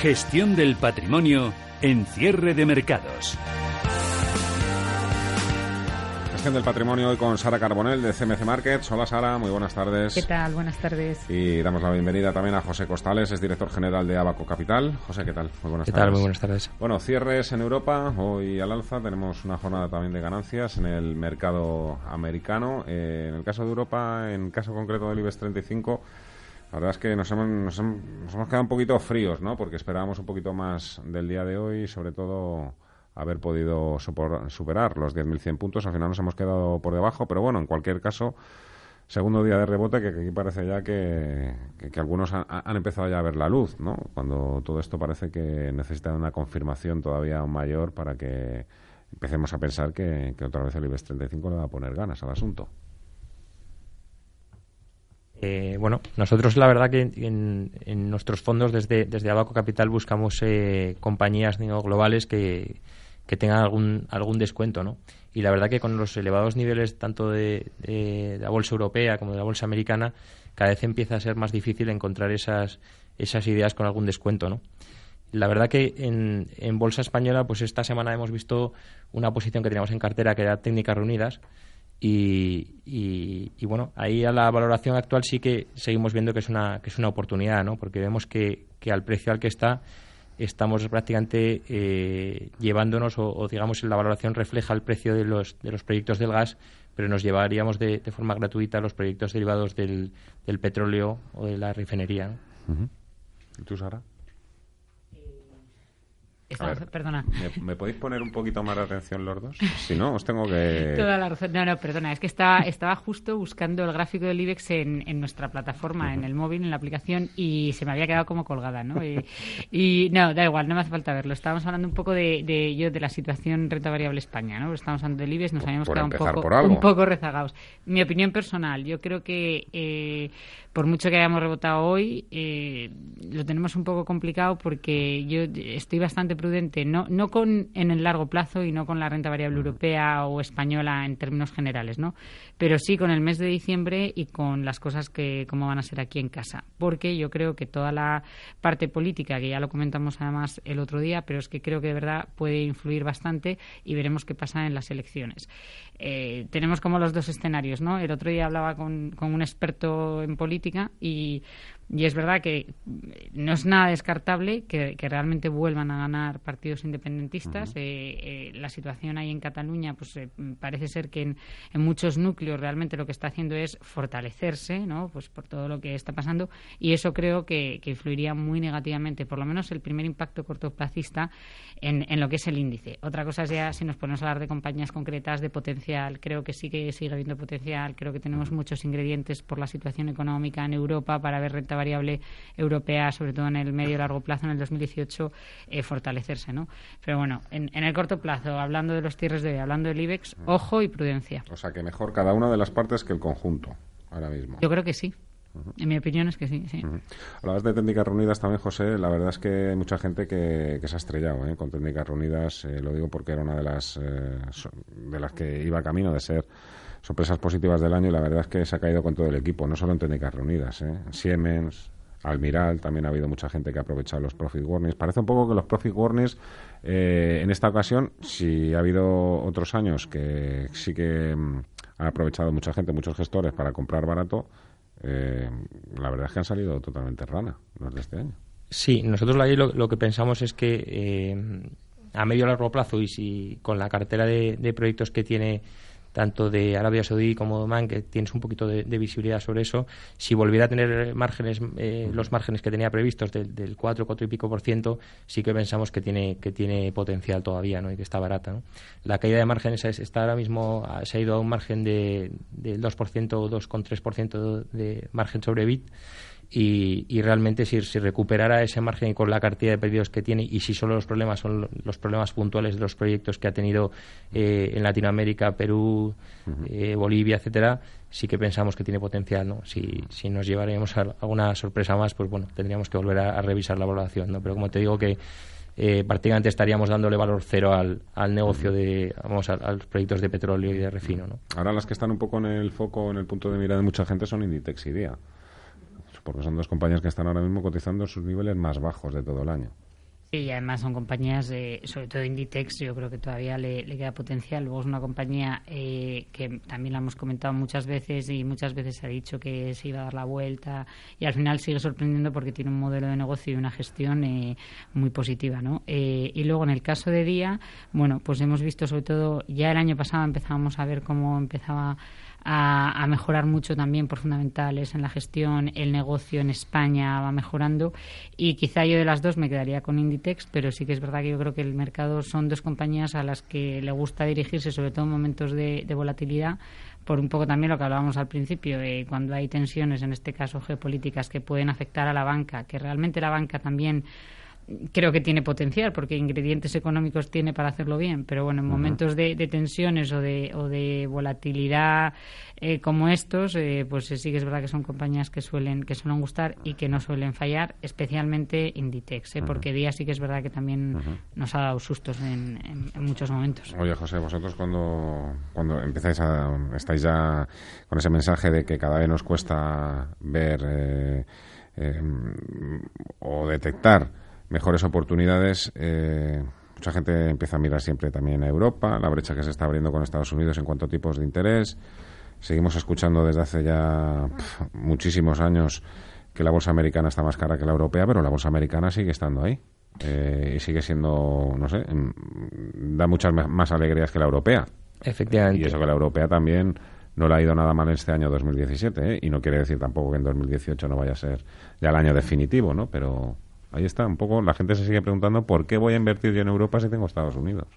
Gestión del patrimonio en cierre de mercados. Gestión del patrimonio hoy con Sara Carbonell de CMC Markets. Hola Sara, muy buenas tardes. ¿Qué tal? Buenas tardes. Y damos la bienvenida también a José Costales, es director general de Abaco Capital. José, ¿qué tal? Muy buenas ¿Qué tal? Muy buenas tardes. Bueno, cierres en Europa, hoy al alza, tenemos una jornada también de ganancias en el mercado americano. Eh, en el caso de Europa, en caso concreto del IBEX 35, la verdad es que nos hemos, nos hemos, quedado un poquito fríos, ¿no? Porque esperábamos un poquito más del día de hoy, sobre todo haber podido superar los 10.100 puntos. Al final nos hemos quedado por debajo, pero bueno, en cualquier caso, segundo día de rebote que, aquí parece ya que, algunos han, empezado ya a ver la luz, ¿no? Cuando todo esto parece que necesita una confirmación todavía mayor para que empecemos a pensar que, que otra vez el IBEX 35 le va a poner ganas al asunto. Eh, bueno, nosotros la verdad que en, nuestros fondos desde, desde Abaco Capital buscamos eh, compañías globales que, que, tengan algún, algún descuento, ¿no? Y la verdad que con los elevados niveles tanto de, la bolsa europea como de la bolsa americana, cada vez empieza a ser más difícil encontrar esas, esas ideas con algún descuento, ¿no? La verdad que en, en bolsa española, pues esta semana hemos visto una posición que teníamos en cartera que era técnicas reunidas, y, bueno, ahí a la valoración actual sí que seguimos viendo que es una, que es una oportunidad, ¿no? Porque vemos que, que al precio al que está estamos prácticamente eh, llevándonos o, digamos la valoración refleja el precio de los, de los proyectos del gas, pero nos llevaríamos de, de forma gratuita los proyectos derivados del, del petróleo o de la refinería. ¿Y tú, Sara? Perdona. ¿me, podéis poner un poquito más de atención los dos? Si no, os tengo que... Toda la razón. No, no, perdona. Es que estaba, estaba justo buscando el gráfico del IBEX en, en nuestra plataforma, en el móvil, en la aplicación, y se me había quedado como colgada, ¿no? Y, no, da igual, no me hace falta verlo. Estábamos hablando un poco de, de, yo, de la situación renta variable España, ¿no? Estábamos hablando del IBEX, nos habíamos quedado un poco, un poco rezagados. Mi opinión personal, yo creo que... Eh, por mucho que hayamos rebotado hoy, eh, lo tenemos un poco complicado porque yo estoy bastante prudente, no, no con en el largo plazo y no con la renta variable europea o española en términos generales, ¿no? Pero sí con el mes de diciembre y con las cosas que cómo van a ser aquí en casa, porque yo creo que toda la parte política que ya lo comentamos además el otro día, pero es que creo que de verdad puede influir bastante y veremos qué pasa en las elecciones. Eh, tenemos como los dos escenarios, ¿no? El otro día hablaba con, con un experto en política y y es verdad que no es nada descartable que, realmente vuelvan a ganar partidos independentistas. Eh, eh, la situación ahí en Cataluña, pues eh, parece ser que en, muchos núcleos realmente lo que está haciendo es fortalecerse, ¿no? Pues por todo lo que está pasando. Y eso creo que, influiría muy negativamente, por lo menos el primer impacto cortoplacista en, en, lo que es el índice. Otra cosa es ya si nos ponemos a hablar de compañías concretas, de potencial. Creo que sí que sigue habiendo potencial. Creo que tenemos muchos ingredientes por la situación económica en Europa para ver renta variable europea, sobre todo en el medio y largo plazo, en el 2018, eh, fortalecerse, ¿no? Pero bueno, en, el corto plazo, hablando de los cierres de hablando del IBEX, mm. ojo y prudencia. O sea, que mejor cada una de las partes que el conjunto, ahora mismo. Yo creo que sí. En mi opinión es que sí. sí. Hablabas de técnicas reunidas también, José. La verdad es que hay mucha gente que, se ha estrellado ¿eh? con técnicas reunidas. Eh, lo digo porque era una de las, de las que iba camino de ser sorpresas positivas del año y la verdad es que se ha caído con todo el equipo, no solo en técnicas reunidas. ¿eh? Siemens, Almiral, también ha habido mucha gente que ha aprovechado los profit warnings. Parece un poco que los profit warnings eh, en esta ocasión, si ha habido otros años que sí que mm, han aprovechado mucha gente, muchos gestores para comprar barato, eh, la verdad es que han salido totalmente rana los de este año. Sí, nosotros ahí lo, que pensamos es que eh, a medio largo plazo y si con la cartera de proyectos que tiene tanto de Arabia Saudí como de Oman, que tienes un poquito de, visibilidad sobre eso, si volviera a tener márgenes, eh, los márgenes que tenía previstos del, del 4, 4 y pico por ciento, sí que pensamos que tiene, que tiene potencial todavía ¿no? y que está barata. ¿no? La caída de márgenes está ahora mismo, se ha ido a un margen de, del 2% o 2,3% de margen sobre bit y, realmente si, si, recuperara ese margen con la cantidad de pedidos que tiene y si solo los problemas son los problemas puntuales de los proyectos que ha tenido eh, en Latinoamérica, Perú, eh, Bolivia, etcétera, sí que pensamos que tiene potencial, ¿no? Si, si nos llevaríamos a alguna sorpresa más, pues bueno, tendríamos que volver a, revisar la valoración, ¿no? Pero como te digo que eh, prácticamente estaríamos dándole valor cero al, al negocio de, vamos, a, los proyectos de petróleo y de refino, ¿no? Ahora las que están un poco en el foco, en el punto de mira de mucha gente son Inditex y Porque son dos compañías que están ahora mismo cotizando sus niveles más bajos de todo el año. Y además son compañías, sobre todo Inditex, yo creo que todavía le, queda potencial. Luego es una compañía eh, que también la hemos comentado muchas veces y muchas veces se ha dicho que se iba a dar la vuelta y al final sigue sorprendiendo porque tiene un modelo de negocio y una gestión eh, muy positiva. ¿no? Eh, y luego en el caso de Día, bueno, pues hemos visto sobre todo, ya el año pasado empezábamos a ver cómo empezaba a, mejorar mucho también por fundamentales en la gestión. El negocio en España va mejorando y quizá yo de las dos me quedaría con Inditex, pero sí que es verdad que yo creo que el mercado son dos compañías a las que le gusta dirigirse, sobre todo en momentos de, volatilidad por un poco también lo que hablábamos al principio, eh, cuando hay tensiones, en este caso geopolíticas, que pueden afectar a la banca, que realmente la banca también creo que tiene potencial porque ingredientes económicos tiene para hacerlo bien pero bueno en momentos de, tensiones o de, o de volatilidad eh, como estos eh, pues sí que es verdad que son compañías que suelen que suelen gustar y que no suelen fallar especialmente Inditex ¿eh? porque Día sí que es verdad que también nos ha dado sustos en, muchos momentos. Oye José vosotros cuando cuando empezáis a estáis ya con ese mensaje de que cada vez nos cuesta ver o detectar mejores oportunidades. Eh, mucha gente empieza a mirar siempre también a Europa, la brecha que se está abriendo con Estados Unidos en cuanto a tipos de interés. Seguimos escuchando desde hace ya muchísimos años que la bolsa americana está más cara que la europea, pero la bolsa americana sigue estando ahí. Eh, y sigue siendo, no sé, da muchas más alegrías que la europea. Efectivamente. Y eso que la europea también no le ha ido nada mal este año 2017, ¿eh? y no quiere decir tampoco que en 2018 no vaya a ser ya el año definitivo, ¿no? Pero Ahí está, un poco la gente se sigue preguntando por qué voy a invertir yo en Europa si tengo Estados Unidos.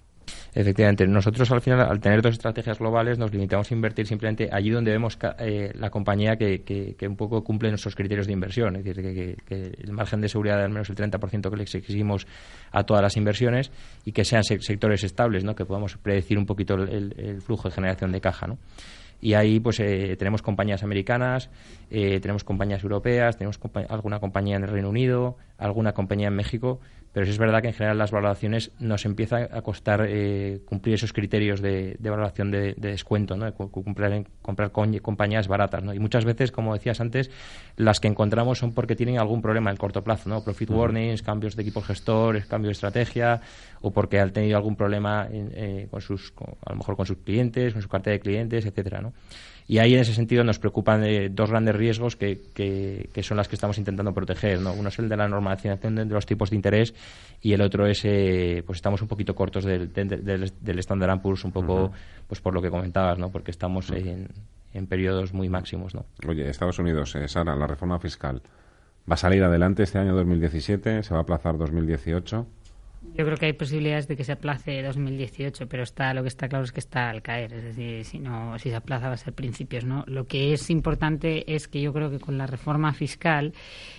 Efectivamente, nosotros al final, al tener dos estrategias globales, nos limitamos a invertir simplemente allí donde vemos eh, la compañía que, que, un poco cumple nuestros criterios de inversión, es decir, que, el margen de seguridad de al menos el 30% que le exigimos a todas las inversiones y que sean sectores estables, ¿no? que podamos predecir un poquito el, el flujo de generación de caja. ¿no? Y ahí pues eh, tenemos compañías americanas, eh, tenemos compañías europeas, tenemos alguna compañía en el Reino Unido, alguna compañía en México pero sí es verdad que en general las valoraciones nos empieza a costar eh, cumplir esos criterios de, valoración de, descuento, ¿no? comprar, comprar compañías baratas. ¿no? Y muchas veces, como decías antes, las que encontramos son porque tienen algún problema en corto plazo, ¿no? profit warnings, cambios de equipo gestor, cambio de estrategia, o porque han tenido algún problema eh, con sus, a lo mejor con sus clientes, con su cartera de clientes, etcétera, ¿no? Y ahí, en ese sentido, nos preocupan eh, dos grandes riesgos que, que, son las que estamos intentando proteger. ¿no? Uno es el de la normalización de, los tipos de interés y el otro es, eh, pues estamos un poquito cortos del, del, del Standard Poor's, un poco pues por lo que comentabas, ¿no? porque estamos en, en periodos muy máximos. ¿no? Oye, Estados Unidos, eh, Sara, la reforma fiscal, ¿va a salir adelante este año 2017? ¿Se va a aplazar 2018? Yo creo que hay posibilidades de que se aplace 2018, pero está lo que está claro es que está al caer. Es decir, si no, si se aplaza va a ser principios, ¿no? Lo que es importante es que yo creo que con la reforma fiscal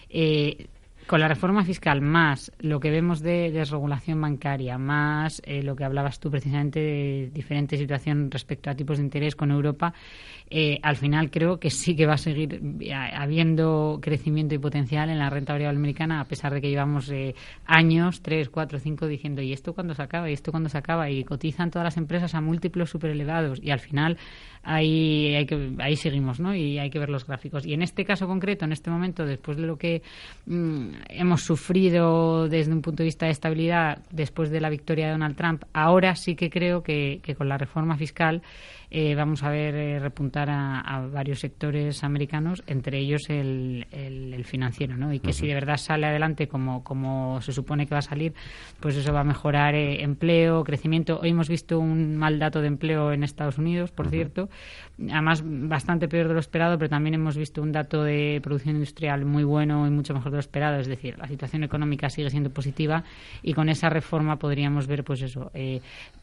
eh, con la reforma fiscal más lo que vemos de desregulación bancaria, más eh, lo que hablabas tú precisamente de diferente situación respecto a tipos de interés con Europa, eh, al final creo que sí que va a seguir eh, habiendo crecimiento y potencial en la renta variable americana, a pesar de que llevamos años, tres, cuatro, cinco, diciendo ¿y esto cuándo se acaba? ¿y esto cuándo se acaba? Y cotizan todas las empresas a múltiplos súper elevados y al final ahí, hay que, ahí seguimos, ¿no? Y hay que ver los gráficos. Y en este caso concreto, en este momento, después de lo que mm, hemos sufrido desde un punto de vista de estabilidad después de la victoria de Donald Trump, ahora sí que creo que, con la reforma fiscal eh, vamos a ver eh, repuntar a, varios sectores americanos, entre ellos el, el, financiero, ¿no? Y que si de verdad sale adelante como, como se supone que va a salir, pues eso va a mejorar eh, empleo, crecimiento. Hoy hemos visto un mal dato de empleo en Estados Unidos, por cierto, además bastante peor de lo esperado, pero también hemos visto un dato de producción industrial muy bueno y mucho mejor de lo esperado. Es decir, la situación económica sigue siendo positiva y con esa reforma podríamos ver, pues eso,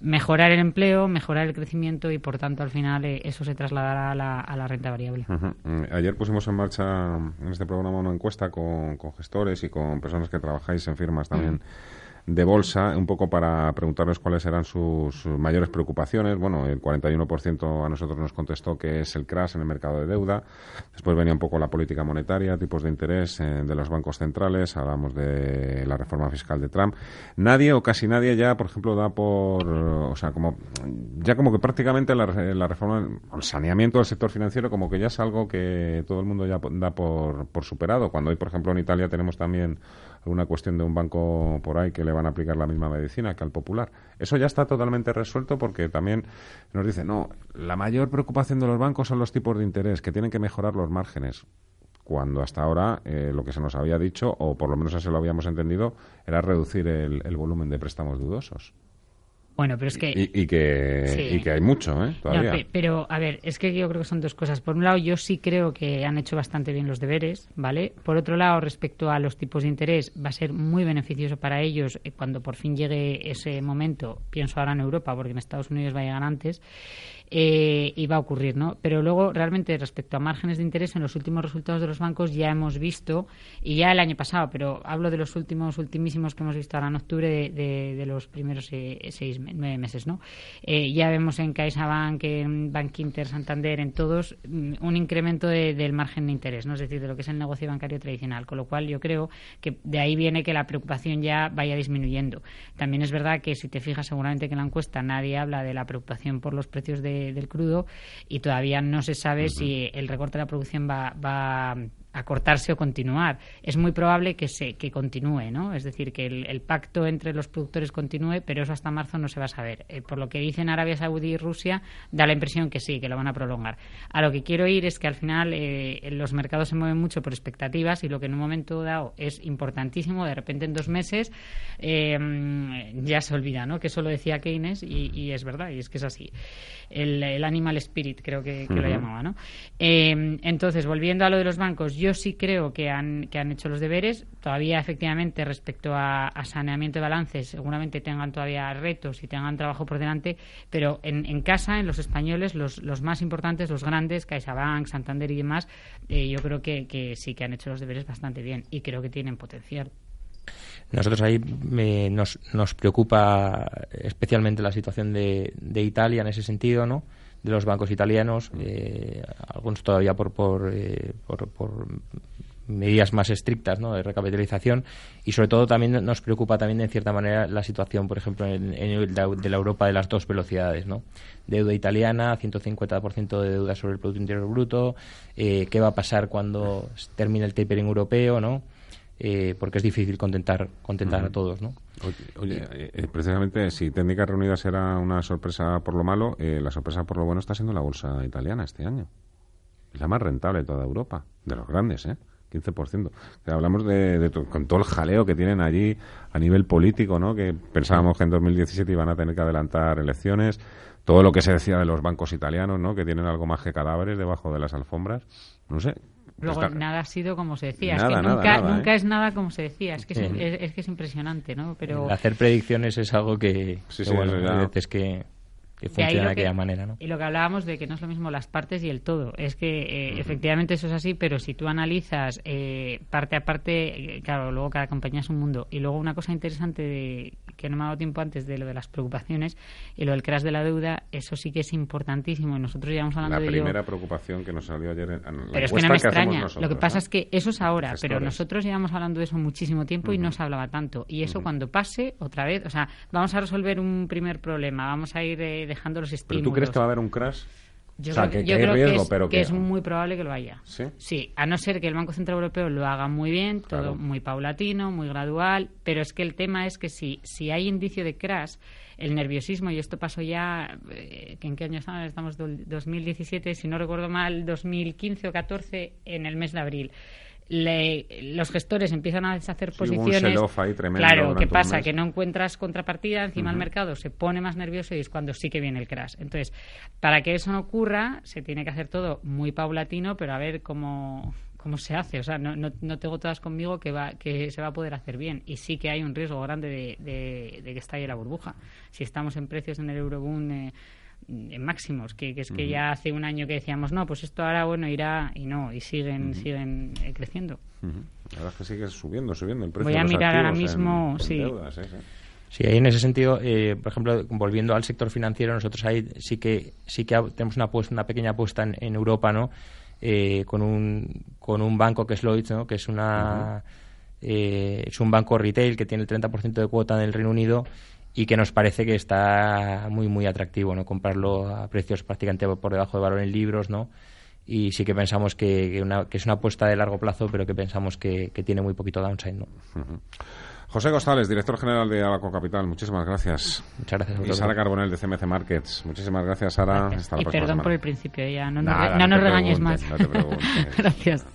mejorar el empleo, mejorar el crecimiento y, por tanto, al final eh, eso se trasladará a la, a la renta variable. Mm, ayer pusimos en marcha en este programa una encuesta con, gestores y con personas que trabajáis en firmas también de bolsa, un poco para preguntarles cuáles eran sus, mayores preocupaciones. Bueno, el 41% a nosotros nos contestó que es el crash en el mercado de deuda. Después venía un poco la política monetaria, tipos de interés eh, de los bancos centrales. Hablamos de la reforma fiscal de Trump. Nadie o casi nadie ya, por ejemplo, da por, o sea, como ya como que prácticamente la, la reforma, el saneamiento del sector financiero, como que ya es algo que todo el mundo ya da por, por superado. Cuando hoy, por ejemplo, en Italia tenemos también alguna cuestión de un banco por ahí que le van a aplicar la misma medicina que al popular. Eso ya está totalmente resuelto porque también nos dice, no, la mayor preocupación de los bancos son los tipos de interés, que tienen que mejorar los márgenes cuando hasta ahora eh, lo que se nos había dicho, o por lo menos así lo habíamos entendido, era reducir el volumen de préstamos dudosos. Bueno, pero es que... Y, que, que hay mucho, ¿eh? Todavía. pero, a ver, es que yo creo que son dos cosas. Por un lado, yo sí creo que han hecho bastante bien los deberes, ¿vale? Por otro lado, respecto a los tipos de interés, va a ser muy beneficioso para ellos eh, cuando por fin llegue ese momento. Pienso ahora en Europa, porque en Estados Unidos va a llegar antes eh, y va a ocurrir, ¿no? Pero luego, realmente, respecto a márgenes de interés, en los últimos resultados de los bancos ya hemos visto, y ya el año pasado, pero hablo de los últimos, ultimísimos que hemos visto ahora en octubre, de, de, los primeros eh, seis, nueve meses, ¿no? Eh, ya vemos en CaixaBank, en Bank Inter, Santander, en todos, mm, un incremento del margen de interés, ¿no? Es decir, de lo que es el negocio bancario tradicional. Con lo cual, yo creo que de ahí viene que la preocupación ya vaya disminuyendo. También es verdad que, si te fijas, seguramente que en la encuesta nadie habla de la preocupación por los precios de del crudo y todavía no se sabe si el recorte de la producción va, va acortarse o continuar. Es muy probable que se que continúe, ¿no? Es decir, que el, pacto entre los productores continúe, pero eso hasta marzo no se va a saber. Eh, por lo que dicen Arabia Saudí y Rusia, da la impresión que sí, que lo van a prolongar. A lo que quiero ir es que al final eh, los mercados se mueven mucho por expectativas y lo que en un momento dado es importantísimo, de repente en dos meses eh, ya se olvida, ¿no? Que eso lo decía Keynes y, es verdad, y es que es así. El, animal spirit, creo que, lo llamaba, ¿no? entonces, volviendo a lo de los bancos, yo sí creo que han, que han hecho los deberes. Todavía, efectivamente, respecto a, saneamiento de balances, seguramente tengan todavía retos y tengan trabajo por delante, pero en, casa, en los españoles, los, los, más importantes, los grandes, CaixaBank, Santander y demás, eh, yo creo que, sí que han hecho los deberes bastante bien y creo que tienen potencial. Nosotros ahí nos, nos preocupa especialmente la situación de, de Italia en ese sentido, ¿no? De los bancos italianos, eh, algunos todavía por, eh, por, por, medidas más estrictas ¿no? de recapitalización y sobre todo también nos preocupa también en cierta manera la situación, por ejemplo, en, de la Europa de las dos velocidades. ¿no? Deuda italiana, 150% de deuda sobre el Producto Interior Bruto, eh, qué va a pasar cuando termine el tapering europeo, ¿no? Eh, porque es difícil contentar, contentar a todos, ¿no? Oye, eh, eh, precisamente si Técnicas Reunidas era una sorpresa por lo malo, la sorpresa por lo bueno está siendo la bolsa italiana este año. Es la más rentable de toda Europa, de los grandes, ¿eh? 15%. hablamos de, con todo el jaleo que tienen allí a nivel político, ¿no? Que pensábamos que en 2017 iban a tener que adelantar elecciones. Todo lo que se decía de los bancos italianos, ¿no? Que tienen algo más que cadáveres debajo de las alfombras. No sé, Luego, nada ha sido como se decía. es que nunca, nunca ¿eh? es nada como se decía. Es que es, que es impresionante, ¿no? Pero... Hacer predicciones es algo que, bueno, veces que que funciona de, aquella manera, ¿no? Y lo que hablábamos de que no es lo mismo las partes y el todo. Es que eh, efectivamente eso es así, pero si tú analizas eh, parte a parte, eh, claro, luego cada compañía es un mundo. Y luego una cosa interesante de, que no me ha dado tiempo antes de lo de las preocupaciones y lo del crash de la deuda, eso sí que es importantísimo. Y nosotros ya vamos hablando de La primera preocupación que nos salió ayer en, la Pero es que no me extraña. lo que pasa es que eso es ahora, pero nosotros llevamos hablando de eso muchísimo tiempo y no se hablaba tanto. Y eso cuando pase, otra vez, o sea, vamos a resolver un primer problema, vamos a ir dejando los estímulos. ¿Pero tú crees que va a haber un crash? Yo creo, que, es, pero que, es muy probable que lo haya. ¿Sí? ¿Sí? a no ser que el Banco Central Europeo lo haga muy bien, todo muy paulatino, muy gradual, pero es que el tema es que si, si hay indicio de crash, el nerviosismo, y esto pasó ya, eh, ¿en qué año estamos? Estamos 2017, si no recuerdo mal, 2015 o 14, en el mes de abril los gestores empiezan a deshacer posiciones. claro, ¿qué pasa? Que no encuentras contrapartida, encima el mercado se pone más nervioso y es cuando sí que viene el crash. Entonces, para que eso no ocurra, se tiene que hacer todo muy paulatino, pero a ver cómo, cómo se hace. O sea, no, no, tengo todas conmigo que, va, que se va a poder hacer bien. Y sí que hay un riesgo grande de, de, de que estalle la burbuja. Si estamos en precios en el Euroboom... Eh, en máximos, que, es que ya hace un año que decíamos, no, pues esto ahora, bueno, irá, y no, y siguen, siguen eh, creciendo. La verdad es que sigue subiendo, subiendo el precio Voy a mirar ahora mismo, sí. sí. ahí en ese sentido, eh, por ejemplo, volviendo al sector financiero, nosotros ahí sí que sí que tenemos una una pequeña apuesta en, Europa, ¿no? Eh, con un con un banco que es Lloyds, ¿no? Que es una es un banco retail que tiene el 30% de cuota en el Reino Unido y que nos parece que está muy muy atractivo no comprarlo a precios prácticamente por debajo de valor en libros no y sí que pensamos que, una, que, es una apuesta de largo plazo, pero que pensamos que, tiene muy poquito downside. ¿no? José González, director general de Abaco Capital, muchísimas gracias. Muchas gracias. Y Sara Carbonel de CMC Markets, muchísimas gracias, Sara. y perdón por el principio, ya no, nos, regañes más. No te gracias.